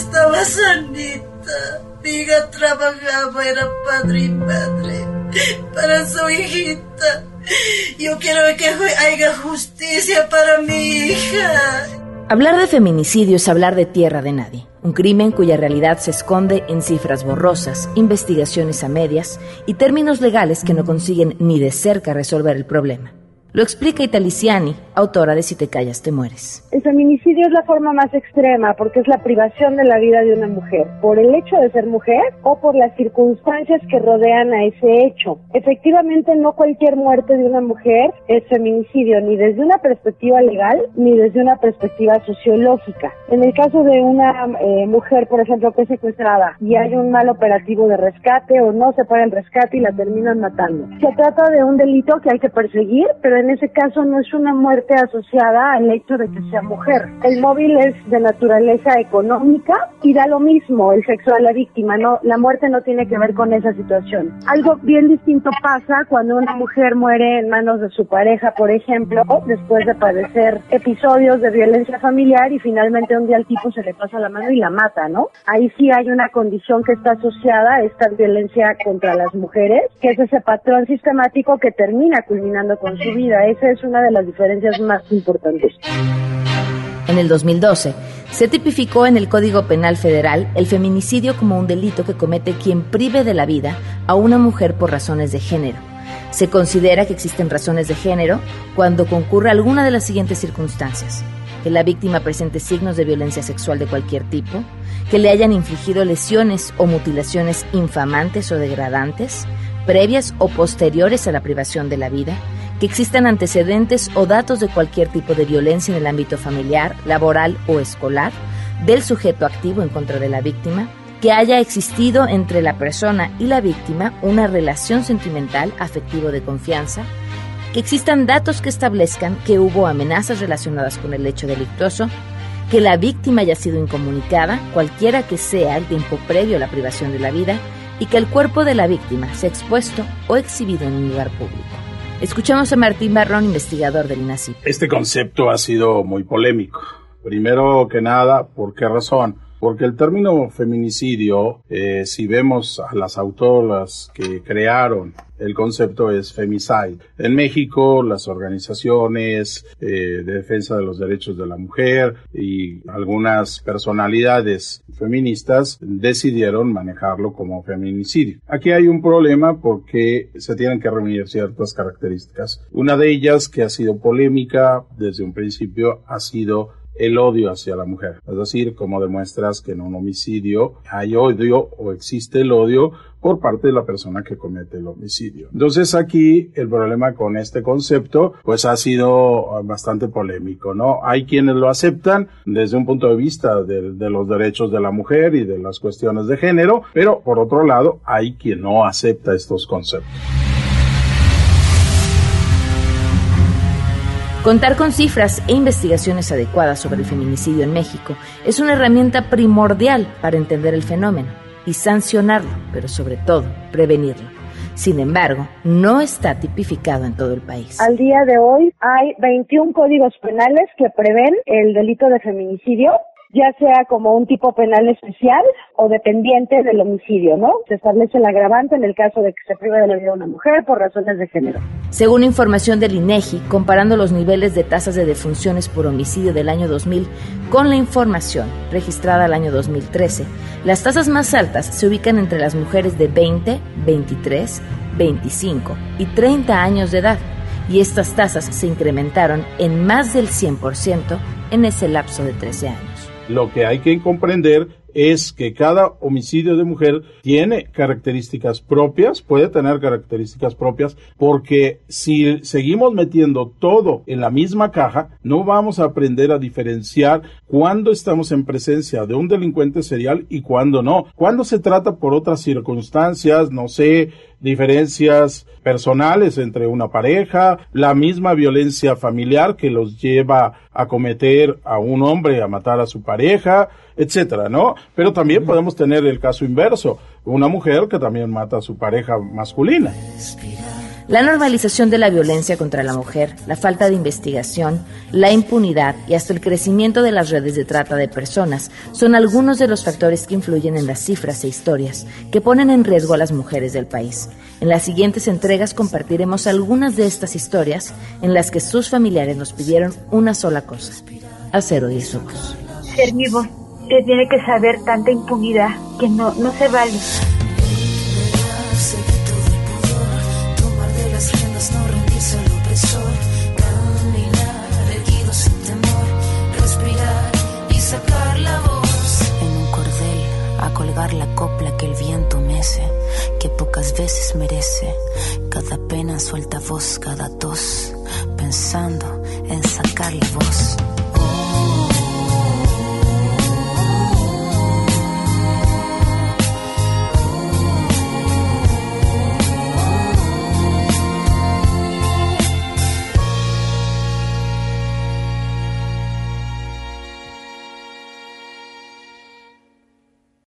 estaba sanita. Mi hija trabajaba, era padre y madre para su hijita. Yo quiero que haya justicia para mi hija. Hablar de feminicidio es hablar de tierra de nadie, un crimen cuya realidad se esconde en cifras borrosas, investigaciones a medias y términos legales que no consiguen ni de cerca resolver el problema. Lo explica Italiciani, autora de Si te callas te mueres. El feminicidio es la forma más extrema porque es la privación de la vida de una mujer, por el hecho de ser mujer o por las circunstancias que rodean a ese hecho. Efectivamente, no cualquier muerte de una mujer es feminicidio, ni desde una perspectiva legal ni desde una perspectiva sociológica. En el caso de una eh, mujer, por ejemplo, que es secuestrada y hay un mal operativo de rescate o no se paga el rescate y la terminan matando. Se trata de un delito que hay que perseguir, pero en ese caso no es una muerte asociada al hecho de que sea mujer. El móvil es de naturaleza económica y da lo mismo el sexo de la víctima, no, la muerte no tiene que ver con esa situación. Algo bien distinto pasa cuando una mujer muere en manos de su pareja, por ejemplo, después de padecer episodios de violencia familiar y finalmente un día al tipo se le pasa la mano y la mata, ¿no? Ahí sí hay una condición que está asociada a esta violencia contra las mujeres, que es ese patrón sistemático que termina culminando con su vida esa es una de las diferencias más importantes. En el 2012, se tipificó en el Código Penal Federal el feminicidio como un delito que comete quien prive de la vida a una mujer por razones de género. Se considera que existen razones de género cuando concurre alguna de las siguientes circunstancias. Que la víctima presente signos de violencia sexual de cualquier tipo, que le hayan infligido lesiones o mutilaciones infamantes o degradantes, previas o posteriores a la privación de la vida, que existan antecedentes o datos de cualquier tipo de violencia en el ámbito familiar, laboral o escolar del sujeto activo en contra de la víctima, que haya existido entre la persona y la víctima una relación sentimental, afectivo de confianza, que existan datos que establezcan que hubo amenazas relacionadas con el hecho delictuoso, que la víctima haya sido incomunicada, cualquiera que sea el tiempo previo a la privación de la vida, y que el cuerpo de la víctima sea expuesto o exhibido en un lugar público. Escuchamos a Martín Barrón, investigador del INACI. Este concepto ha sido muy polémico. Primero que nada, ¿por qué razón? Porque el término feminicidio, eh, si vemos a las autoras que crearon el concepto es femicide. En México, las organizaciones eh, de defensa de los derechos de la mujer y algunas personalidades feministas decidieron manejarlo como feminicidio. Aquí hay un problema porque se tienen que reunir ciertas características. Una de ellas que ha sido polémica desde un principio ha sido el odio hacia la mujer. Es decir, como demuestras que en un homicidio hay odio o existe el odio por parte de la persona que comete el homicidio. Entonces aquí el problema con este concepto pues ha sido bastante polémico, ¿no? Hay quienes lo aceptan desde un punto de vista de, de los derechos de la mujer y de las cuestiones de género, pero por otro lado hay quien no acepta estos conceptos. Contar con cifras e investigaciones adecuadas sobre el feminicidio en México es una herramienta primordial para entender el fenómeno y sancionarlo, pero sobre todo prevenirlo. Sin embargo, no está tipificado en todo el país. Al día de hoy hay 21 códigos penales que prevén el delito de feminicidio ya sea como un tipo penal especial o dependiente del homicidio, ¿no? Se establece el agravante en el caso de que se prive de la vida a una mujer por razones de género. Según información del INEGI, comparando los niveles de tasas de defunciones por homicidio del año 2000 con la información registrada al año 2013, las tasas más altas se ubican entre las mujeres de 20, 23, 25 y 30 años de edad, y estas tasas se incrementaron en más del 100% en ese lapso de 13 años. Lo que hay que comprender es que cada homicidio de mujer tiene características propias, puede tener características propias, porque si seguimos metiendo todo en la misma caja, no vamos a aprender a diferenciar cuándo estamos en presencia de un delincuente serial y cuándo no. Cuando se trata por otras circunstancias, no sé, diferencias personales entre una pareja, la misma violencia familiar que los lleva a cometer a un hombre a matar a su pareja, etcétera, ¿no? Pero también podemos tener el caso inverso, una mujer que también mata a su pareja masculina. La normalización de la violencia contra la mujer, la falta de investigación, la impunidad y hasta el crecimiento de las redes de trata de personas son algunos de los factores que influyen en las cifras e historias que ponen en riesgo a las mujeres del país. En las siguientes entregas compartiremos algunas de estas historias en las que sus familiares nos pidieron una sola cosa, hacer oír su voz. Ser mi voz, se tiene que saber tanta impunidad que no, no se vale. Cada pena suelta voz, cada tos, pensando en sacarle voz.